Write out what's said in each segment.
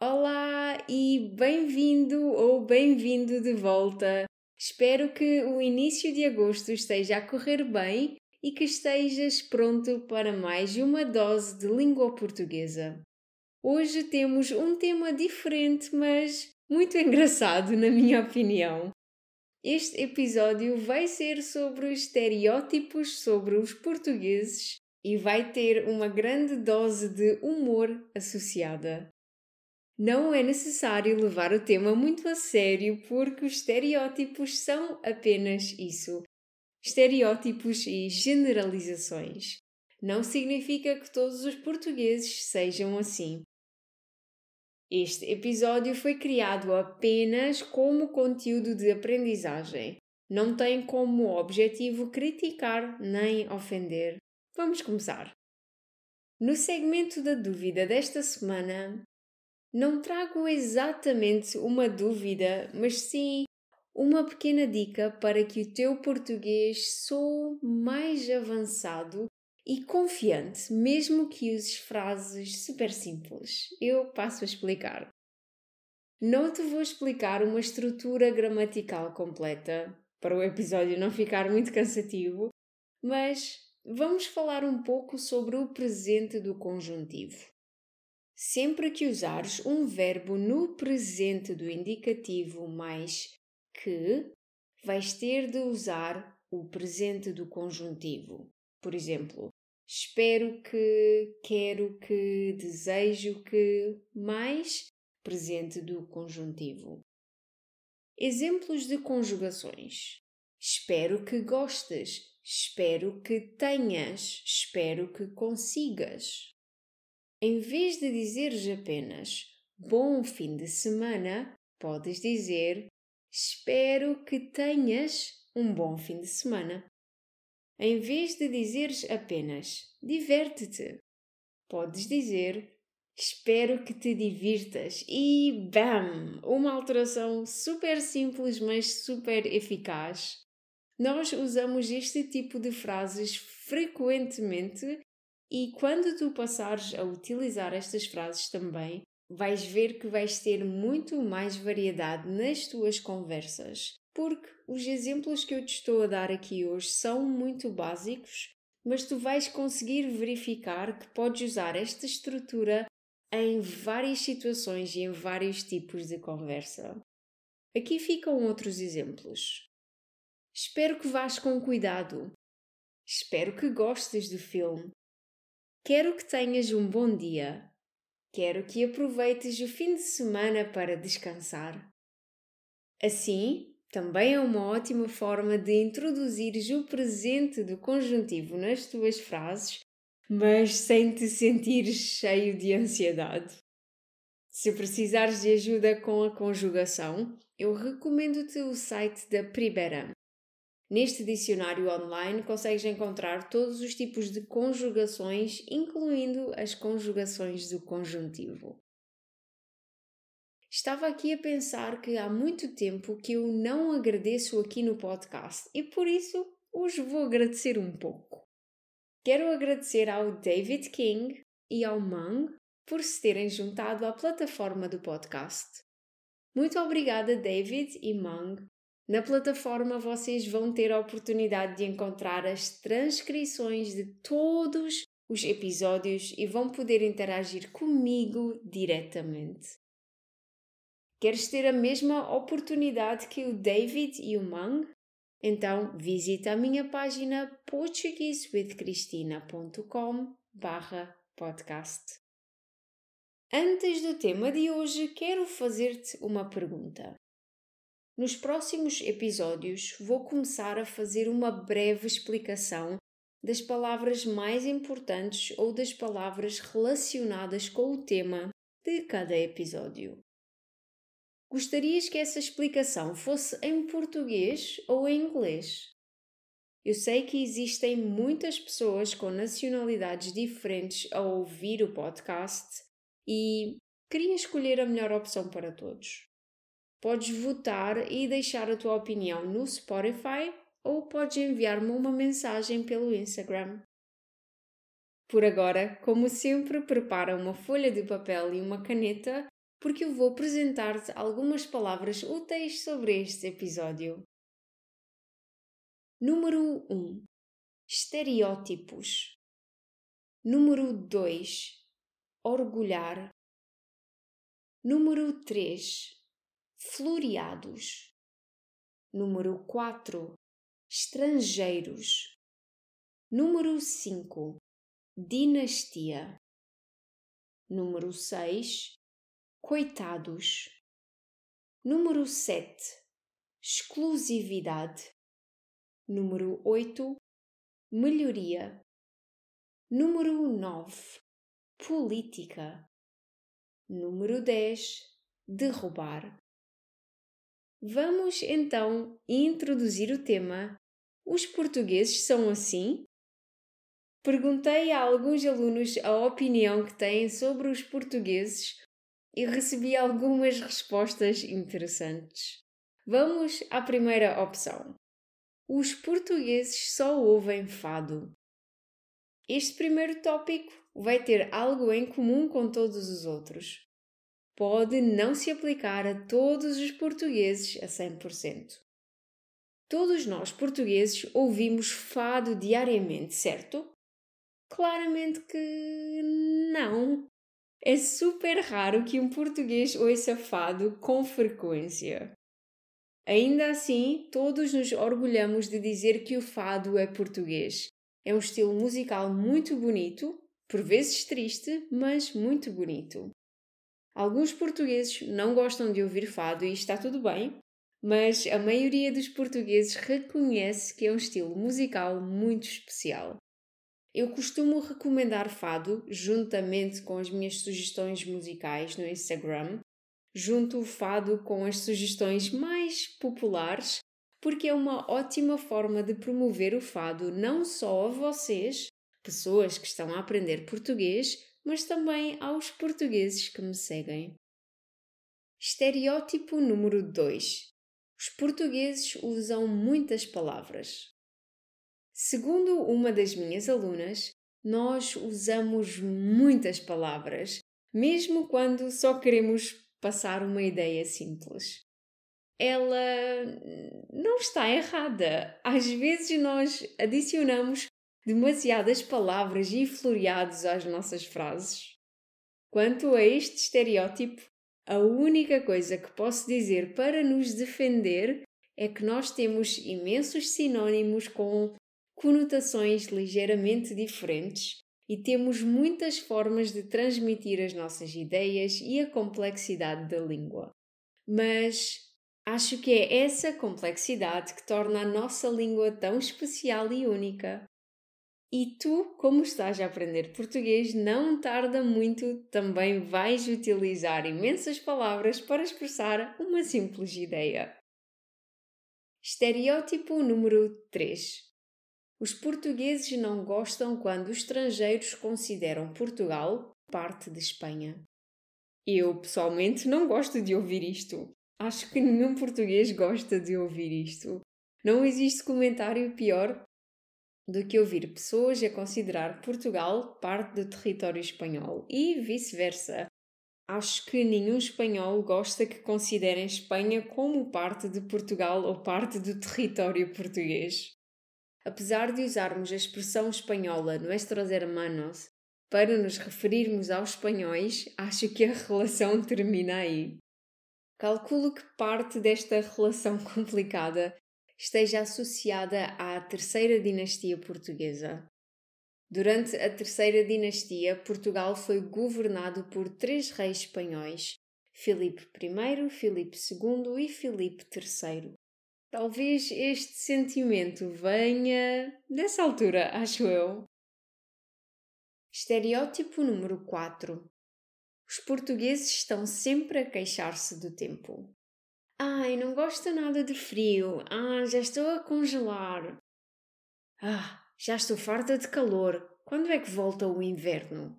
Olá e bem-vindo ou bem-vindo de volta. Espero que o início de agosto esteja a correr bem e que estejas pronto para mais uma dose de língua portuguesa. Hoje temos um tema diferente, mas muito engraçado, na minha opinião. Este episódio vai ser sobre os estereótipos sobre os portugueses e vai ter uma grande dose de humor associada. Não é necessário levar o tema muito a sério porque os estereótipos são apenas isso: estereótipos e generalizações. Não significa que todos os portugueses sejam assim. Este episódio foi criado apenas como conteúdo de aprendizagem. Não tem como objetivo criticar nem ofender. Vamos começar. No segmento da dúvida desta semana, não trago exatamente uma dúvida, mas sim uma pequena dica para que o teu português soe mais avançado e confiante, mesmo que uses frases super simples. Eu passo a explicar. Não te vou explicar uma estrutura gramatical completa, para o episódio não ficar muito cansativo, mas vamos falar um pouco sobre o presente do conjuntivo. Sempre que usares um verbo no presente do indicativo mais que, vais ter de usar o presente do conjuntivo. Por exemplo, espero que, quero que, desejo que, mais presente do conjuntivo. Exemplos de conjugações: espero que gostes, espero que tenhas, espero que consigas. Em vez de dizeres apenas bom fim de semana, podes dizer espero que tenhas um bom fim de semana. Em vez de dizeres apenas diverte-te, podes dizer espero que te divirtas e BAM! Uma alteração super simples, mas super eficaz. Nós usamos este tipo de frases frequentemente e quando tu passares a utilizar estas frases também, vais ver que vais ter muito mais variedade nas tuas conversas. Porque os exemplos que eu te estou a dar aqui hoje são muito básicos, mas tu vais conseguir verificar que podes usar esta estrutura em várias situações e em vários tipos de conversa. Aqui ficam outros exemplos. Espero que vás com cuidado. Espero que gostes do filme. Quero que tenhas um bom dia. Quero que aproveites o fim de semana para descansar. Assim, também é uma ótima forma de introduzires o presente do conjuntivo nas tuas frases, mas sem te sentires cheio de ansiedade. Se precisares de ajuda com a conjugação, eu recomendo-te o site da Priberam. Neste dicionário online consegues encontrar todos os tipos de conjugações, incluindo as conjugações do conjuntivo. Estava aqui a pensar que há muito tempo que eu não agradeço aqui no podcast e por isso hoje vou agradecer um pouco. Quero agradecer ao David King e ao Mang por se terem juntado à plataforma do podcast. Muito obrigada, David e Mang, na plataforma vocês vão ter a oportunidade de encontrar as transcrições de todos os episódios e vão poder interagir comigo diretamente. Queres ter a mesma oportunidade que o David e o Mang? Então visita a minha página portuguesewithcristina.com podcast. Antes do tema de hoje, quero fazer-te uma pergunta. Nos próximos episódios, vou começar a fazer uma breve explicação das palavras mais importantes ou das palavras relacionadas com o tema de cada episódio. Gostarias que essa explicação fosse em português ou em inglês? Eu sei que existem muitas pessoas com nacionalidades diferentes a ouvir o podcast e queria escolher a melhor opção para todos. Podes votar e deixar a tua opinião no Spotify ou podes enviar-me uma mensagem pelo Instagram. Por agora, como sempre, prepara uma folha de papel e uma caneta porque eu vou apresentar-te algumas palavras úteis sobre este episódio. Número 1. Estereótipos. Número 2. Orgulhar. Número 3. Floreados. Número 4. Estrangeiros. Número 5. Dinastia. Número 6. Coitados. Número 7. Exclusividade. Número 8. Melhoria. Número 9. Política. Número 10. Derrubar. Vamos então introduzir o tema Os portugueses são assim? Perguntei a alguns alunos a opinião que têm sobre os portugueses e recebi algumas respostas interessantes. Vamos à primeira opção. Os portugueses só ouvem fado. Este primeiro tópico vai ter algo em comum com todos os outros. Pode não se aplicar a todos os portugueses a 100%. Todos nós portugueses ouvimos fado diariamente, certo? Claramente que não. É super raro que um português ouça fado com frequência. Ainda assim, todos nos orgulhamos de dizer que o fado é português. É um estilo musical muito bonito, por vezes triste, mas muito bonito. Alguns portugueses não gostam de ouvir fado e está tudo bem, mas a maioria dos portugueses reconhece que é um estilo musical muito especial. Eu costumo recomendar fado juntamente com as minhas sugestões musicais no Instagram, junto o fado com as sugestões mais populares, porque é uma ótima forma de promover o fado não só a vocês, pessoas que estão a aprender português, mas também aos portugueses que me seguem. Estereótipo número 2. Os portugueses usam muitas palavras. Segundo uma das minhas alunas, nós usamos muitas palavras, mesmo quando só queremos passar uma ideia simples. Ela não está errada. Às vezes nós adicionamos demasiadas palavras e floreados às nossas frases. Quanto a este estereótipo, a única coisa que posso dizer para nos defender é que nós temos imensos sinônimos com conotações ligeiramente diferentes e temos muitas formas de transmitir as nossas ideias e a complexidade da língua. Mas acho que é essa complexidade que torna a nossa língua tão especial e única. E tu, como estás a aprender português, não tarda muito, também vais utilizar imensas palavras para expressar uma simples ideia. Estereótipo número 3 os portugueses não gostam quando os estrangeiros consideram Portugal parte de Espanha. Eu, pessoalmente, não gosto de ouvir isto. Acho que nenhum português gosta de ouvir isto. Não existe comentário pior do que ouvir pessoas a considerar Portugal parte do território espanhol e vice-versa. Acho que nenhum espanhol gosta que considerem Espanha como parte de Portugal ou parte do território português. Apesar de usarmos a expressão espanhola nuestros hermanos para nos referirmos aos espanhóis, acho que a relação termina aí. Calculo que parte desta relação complicada esteja associada à terceira dinastia portuguesa. Durante a terceira dinastia, Portugal foi governado por três reis espanhóis: Filipe I, Filipe II e Filipe III. Talvez este sentimento venha dessa altura, acho eu. Estereótipo número 4. Os portugueses estão sempre a queixar-se do tempo. Ai, não gosto nada de frio. Ah, já estou a congelar. Ah, já estou farta de calor. Quando é que volta o inverno?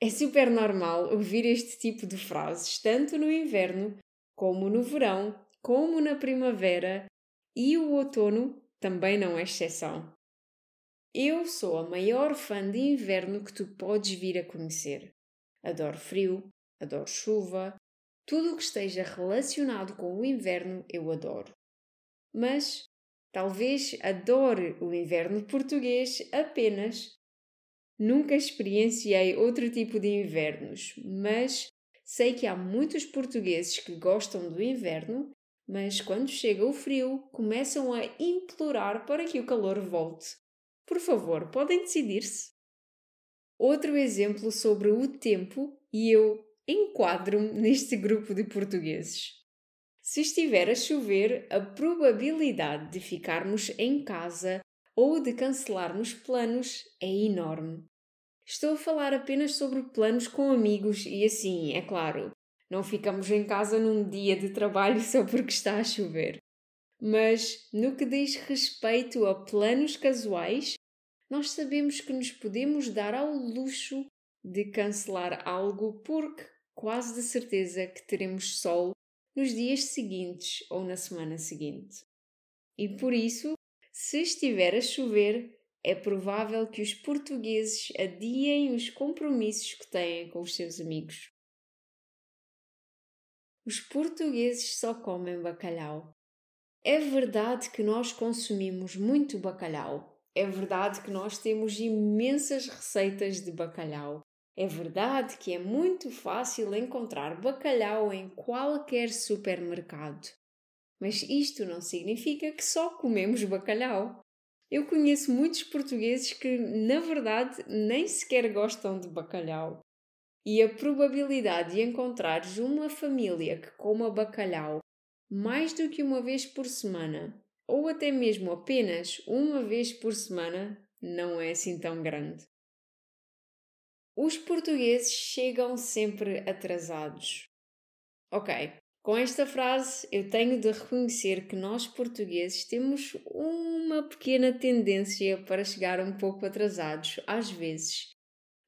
É super normal ouvir este tipo de frases tanto no inverno, como no verão, como na primavera e o outono também não é exceção. Eu sou a maior fã de inverno que tu podes vir a conhecer. Adoro frio, adoro chuva, tudo o que esteja relacionado com o inverno eu adoro. Mas talvez adore o inverno português apenas Nunca experienciei outro tipo de invernos, mas sei que há muitos portugueses que gostam do inverno, mas quando chega o frio começam a implorar para que o calor volte. Por favor, podem decidir-se. Outro exemplo sobre o tempo, e eu enquadro-me neste grupo de portugueses. Se estiver a chover, a probabilidade de ficarmos em casa ou de cancelarmos planos é enorme. Estou a falar apenas sobre planos com amigos e assim, é claro, não ficamos em casa num dia de trabalho só porque está a chover. Mas no que diz respeito a planos casuais, nós sabemos que nos podemos dar ao luxo de cancelar algo porque quase de certeza que teremos sol nos dias seguintes ou na semana seguinte. E por isso se estiver a chover, é provável que os portugueses adiem os compromissos que têm com os seus amigos. Os portugueses só comem bacalhau. É verdade que nós consumimos muito bacalhau. É verdade que nós temos imensas receitas de bacalhau. É verdade que é muito fácil encontrar bacalhau em qualquer supermercado. Mas isto não significa que só comemos bacalhau. Eu conheço muitos portugueses que, na verdade, nem sequer gostam de bacalhau. E a probabilidade de encontrares uma família que coma bacalhau mais do que uma vez por semana, ou até mesmo apenas uma vez por semana, não é assim tão grande. Os portugueses chegam sempre atrasados. Ok, com esta frase, eu tenho de reconhecer que nós portugueses temos uma pequena tendência para chegar um pouco atrasados, às vezes.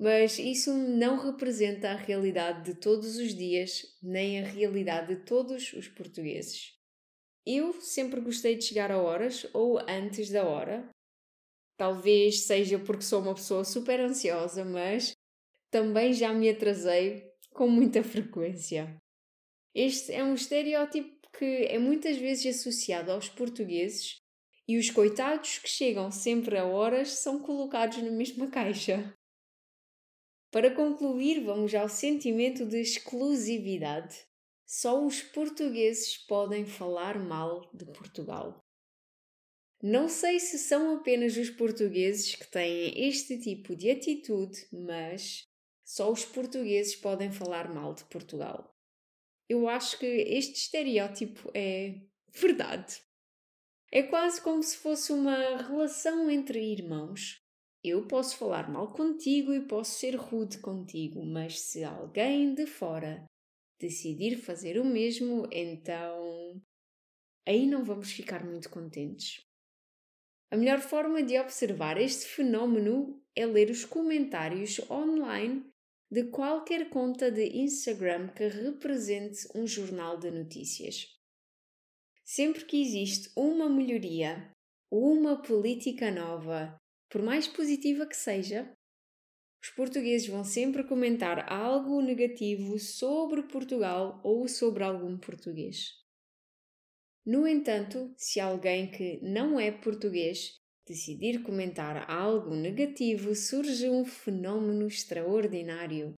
Mas isso não representa a realidade de todos os dias, nem a realidade de todos os portugueses. Eu sempre gostei de chegar a horas ou antes da hora. Talvez seja porque sou uma pessoa super ansiosa, mas também já me atrasei com muita frequência. Este é um estereótipo que é muitas vezes associado aos portugueses e os coitados que chegam sempre a horas são colocados na mesma caixa. Para concluir, vamos ao sentimento de exclusividade. Só os portugueses podem falar mal de Portugal. Não sei se são apenas os portugueses que têm este tipo de atitude, mas só os portugueses podem falar mal de Portugal eu acho que este estereótipo é verdade. É quase como se fosse uma relação entre irmãos. Eu posso falar mal contigo e posso ser rude contigo, mas se alguém de fora decidir fazer o mesmo, então. aí não vamos ficar muito contentes. A melhor forma de observar este fenómeno é ler os comentários online de qualquer conta de Instagram que represente um jornal de notícias. Sempre que existe uma melhoria, uma política nova, por mais positiva que seja, os portugueses vão sempre comentar algo negativo sobre Portugal ou sobre algum português. No entanto, se alguém que não é português decidir comentar algo negativo, surge um fenômeno extraordinário.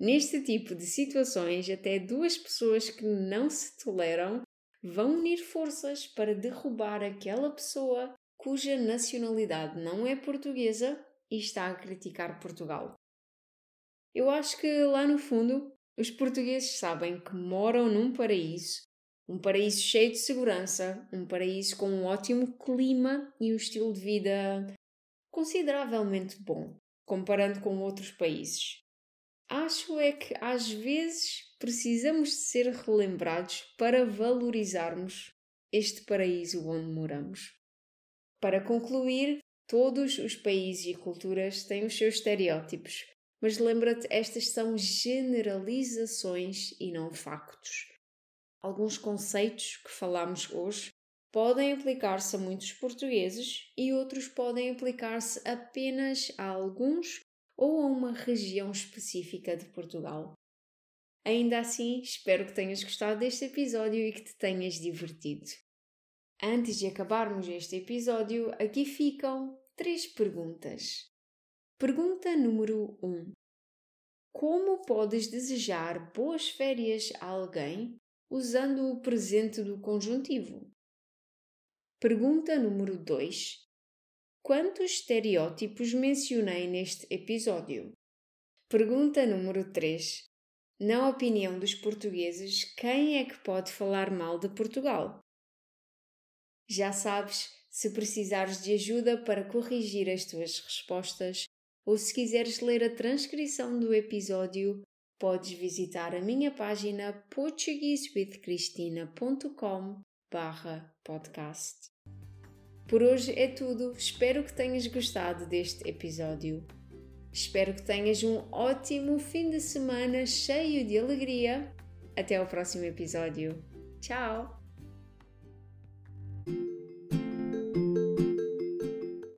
Neste tipo de situações, até duas pessoas que não se toleram vão unir forças para derrubar aquela pessoa cuja nacionalidade não é portuguesa e está a criticar Portugal. Eu acho que lá no fundo os portugueses sabem que moram num paraíso um paraíso cheio de segurança, um paraíso com um ótimo clima e um estilo de vida consideravelmente bom, comparando com outros países. acho é que às vezes precisamos de ser relembrados para valorizarmos este paraíso onde moramos. Para concluir, todos os países e culturas têm os seus estereótipos, mas lembra-te, estas são generalizações e não factos. Alguns conceitos que falamos hoje podem aplicar-se a muitos portugueses e outros podem aplicar-se apenas a alguns ou a uma região específica de Portugal. Ainda assim, espero que tenhas gostado deste episódio e que te tenhas divertido. Antes de acabarmos este episódio, aqui ficam três perguntas. Pergunta número 1: um. Como podes desejar boas férias a alguém usando o presente do conjuntivo? Pergunta número 2: Quantos estereótipos mencionei neste episódio? Pergunta número 3. Na opinião dos portugueses, quem é que pode falar mal de Portugal? Já sabes, se precisares de ajuda para corrigir as tuas respostas ou se quiseres ler a transcrição do episódio, podes visitar a minha página portuguesewithcristina.com/podcast. Por hoje é tudo. Espero que tenhas gostado deste episódio. Espero que tenhas um ótimo fim de semana cheio de alegria. Até ao próximo episódio. Tchau!